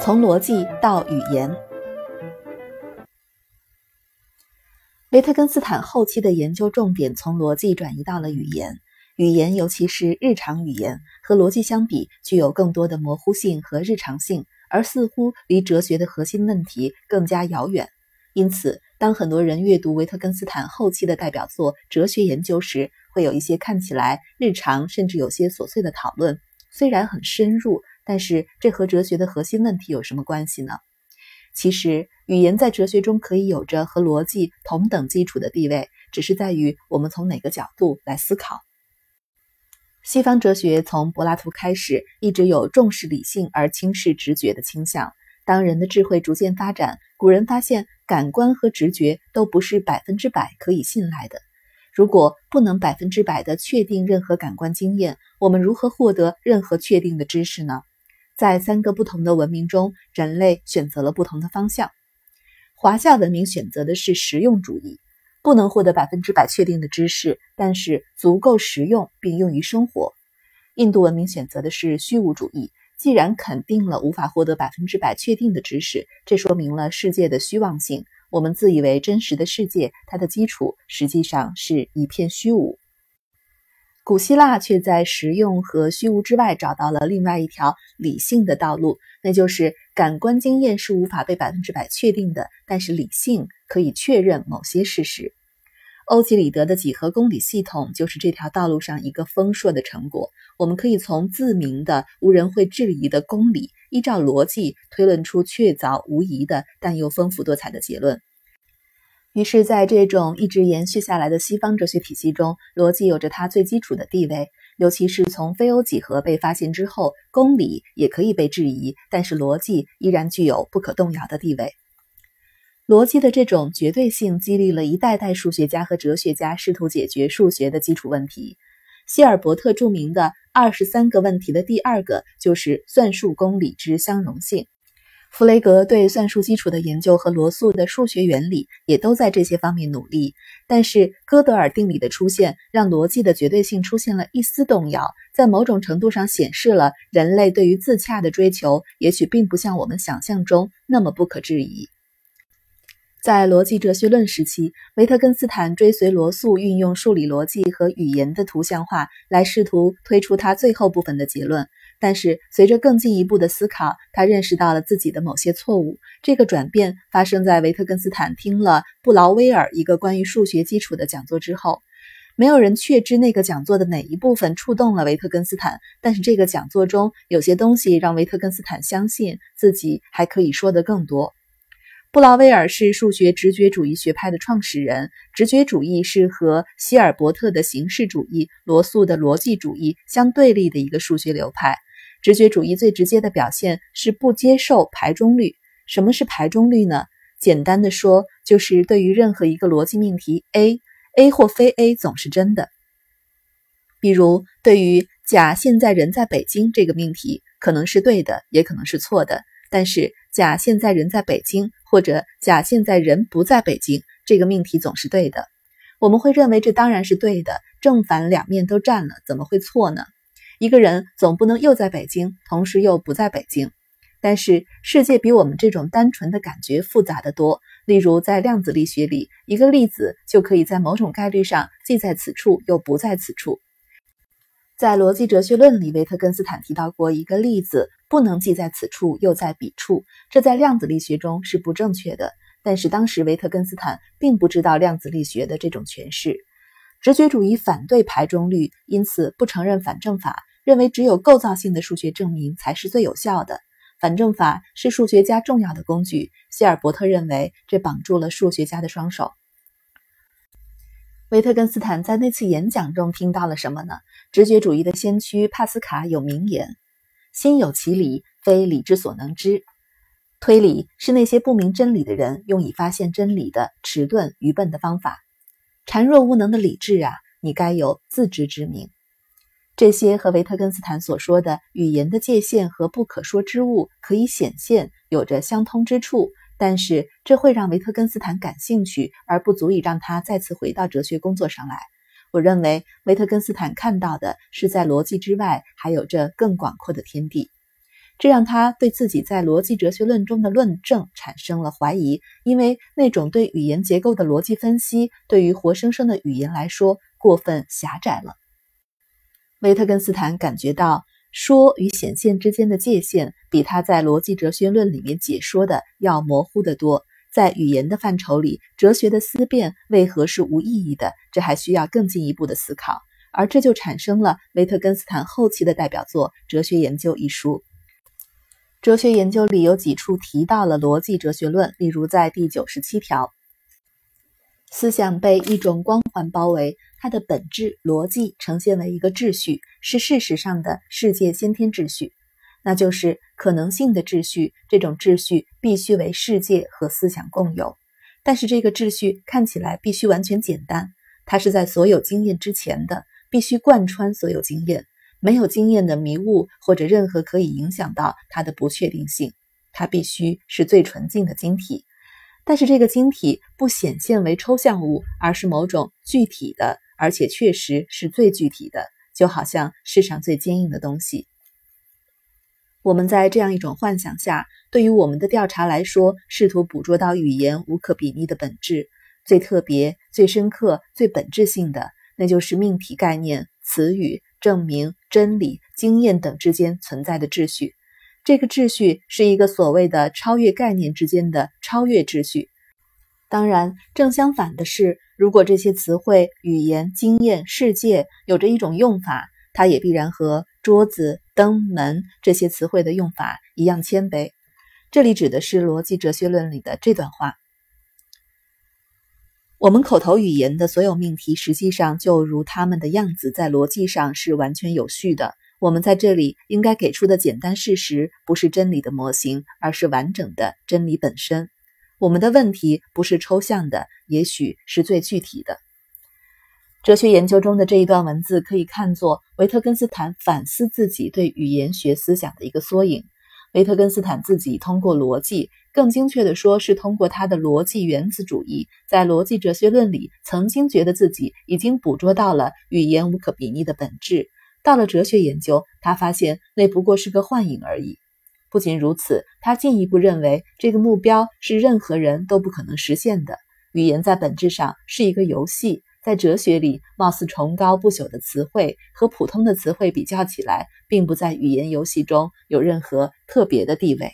从逻辑到语言。维特根斯坦后期的研究重点从逻辑转移到了语言。语言，尤其是日常语言，和逻辑相比，具有更多的模糊性和日常性，而似乎离哲学的核心问题更加遥远。因此，当很多人阅读维特根斯坦后期的代表作《哲学研究》时，会有一些看起来日常甚至有些琐碎的讨论。虽然很深入，但是这和哲学的核心问题有什么关系呢？其实，语言在哲学中可以有着和逻辑同等基础的地位，只是在于我们从哪个角度来思考。西方哲学从柏拉图开始，一直有重视理性而轻视直觉的倾向。当人的智慧逐渐发展，古人发现感官和直觉都不是百分之百可以信赖的。如果不能百分之百的确定任何感官经验，我们如何获得任何确定的知识呢？在三个不同的文明中，人类选择了不同的方向。华夏文明选择的是实用主义，不能获得百分之百确定的知识，但是足够实用并用于生活。印度文明选择的是虚无主义，既然肯定了无法获得百分之百确定的知识，这说明了世界的虚妄性。我们自以为真实的世界，它的基础实际上是一片虚无。古希腊却在实用和虚无之外找到了另外一条理性的道路，那就是感官经验是无法被百分之百确定的，但是理性可以确认某些事实。欧几里得的几何公理系统就是这条道路上一个丰硕的成果。我们可以从自明的、无人会质疑的公理，依照逻辑推论出确凿无疑的，但又丰富多彩的结论。于是，在这种一直延续下来的西方哲学体系中，逻辑有着它最基础的地位。尤其是从非欧几何被发现之后，公理也可以被质疑，但是逻辑依然具有不可动摇的地位。逻辑的这种绝对性激励了一代代数学家和哲学家试图解决数学的基础问题。希尔伯特著名的二十三个问题的第二个就是算术公理之相容性。弗雷格对算术基础的研究和罗素的数学原理也都在这些方面努力，但是哥德尔定理的出现让逻辑的绝对性出现了一丝动摇，在某种程度上显示了人类对于自洽的追求也许并不像我们想象中那么不可置疑。在逻辑哲学论时期，维特根斯坦追随罗素，运用数理逻辑和语言的图像化来试图推出他最后部分的结论。但是，随着更进一步的思考，他认识到了自己的某些错误。这个转变发生在维特根斯坦听了布劳威尔一个关于数学基础的讲座之后。没有人确知那个讲座的哪一部分触动了维特根斯坦，但是这个讲座中有些东西让维特根斯坦相信自己还可以说得更多。布劳威尔是数学直觉主义学派的创始人，直觉主义是和希尔伯特的形式主义、罗素的逻辑主义相对立的一个数学流派。直觉主义最直接的表现是不接受排中律。什么是排中律呢？简单的说，就是对于任何一个逻辑命题 A，A 或非 A 总是真的。比如，对于“甲现在人在北京”这个命题，可能是对的，也可能是错的。但是“甲现在人在北京”或者“甲现在人不在北京”这个命题总是对的。我们会认为这当然是对的，正反两面都占了，怎么会错呢？一个人总不能又在北京，同时又不在北京。但是世界比我们这种单纯的感觉复杂的多。例如，在量子力学里，一个粒子就可以在某种概率上既在此处又不在此处。在逻辑哲学论里，维特根斯坦提到过，一个例子不能既在此处又在彼处。这在量子力学中是不正确的。但是当时维特根斯坦并不知道量子力学的这种诠释。直觉主义反对排中律，因此不承认反证法。认为只有构造性的数学证明才是最有效的，反证法是数学家重要的工具。希尔伯特认为这绑住了数学家的双手。维特根斯坦在那次演讲中听到了什么呢？直觉主义的先驱帕斯卡有名言：“心有其理，非理之所能知。”推理是那些不明真理的人用以发现真理的迟钝愚笨的方法。孱弱无能的理智啊，你该有自知之明。这些和维特根斯坦所说的语言的界限和不可说之物可以显现有着相通之处，但是这会让维特根斯坦感兴趣，而不足以让他再次回到哲学工作上来。我认为维特根斯坦看到的是在逻辑之外还有着更广阔的天地，这让他对自己在逻辑哲学论中的论证产生了怀疑，因为那种对语言结构的逻辑分析对于活生生的语言来说过分狭窄了。维特根斯坦感觉到说与显现之间的界限比他在逻辑哲学论里面解说的要模糊得多。在语言的范畴里，哲学的思辨为何是无意义的？这还需要更进一步的思考，而这就产生了维特根斯坦后期的代表作《哲学研究》一书。哲学研究里有几处提到了逻辑哲学论，例如在第九十七条，思想被一种光环包围，它的本质逻辑呈现为一个秩序，是事实上的世界先天秩序。那就是可能性的秩序，这种秩序必须为世界和思想共有，但是这个秩序看起来必须完全简单，它是在所有经验之前的，必须贯穿所有经验，没有经验的迷雾或者任何可以影响到它的不确定性，它必须是最纯净的晶体，但是这个晶体不显现为抽象物，而是某种具体的，而且确实是最具体的，就好像世上最坚硬的东西。我们在这样一种幻想下，对于我们的调查来说，试图捕捉到语言无可比拟的本质，最特别、最深刻、最本质性的，那就是命题概念、词语、证明、真理、经验等之间存在的秩序。这个秩序是一个所谓的超越概念之间的超越秩序。当然，正相反的是，如果这些词汇、语言、经验、世界有着一种用法，它也必然和桌子。登门这些词汇的用法一样谦卑。这里指的是逻辑哲学论里的这段话：我们口头语言的所有命题，实际上就如它们的样子，在逻辑上是完全有序的。我们在这里应该给出的简单事实，不是真理的模型，而是完整的真理本身。我们的问题不是抽象的，也许是最具体的。哲学研究中的这一段文字可以看作维特根斯坦反思自己对语言学思想的一个缩影。维特根斯坦自己通过逻辑，更精确地说是通过他的逻辑原子主义，在逻辑哲学论里曾经觉得自己已经捕捉到了语言无可比拟的本质。到了哲学研究，他发现那不过是个幻影而已。不仅如此，他进一步认为这个目标是任何人都不可能实现的。语言在本质上是一个游戏。在哲学里，貌似崇高不朽的词汇和普通的词汇比较起来，并不在语言游戏中有任何特别的地位。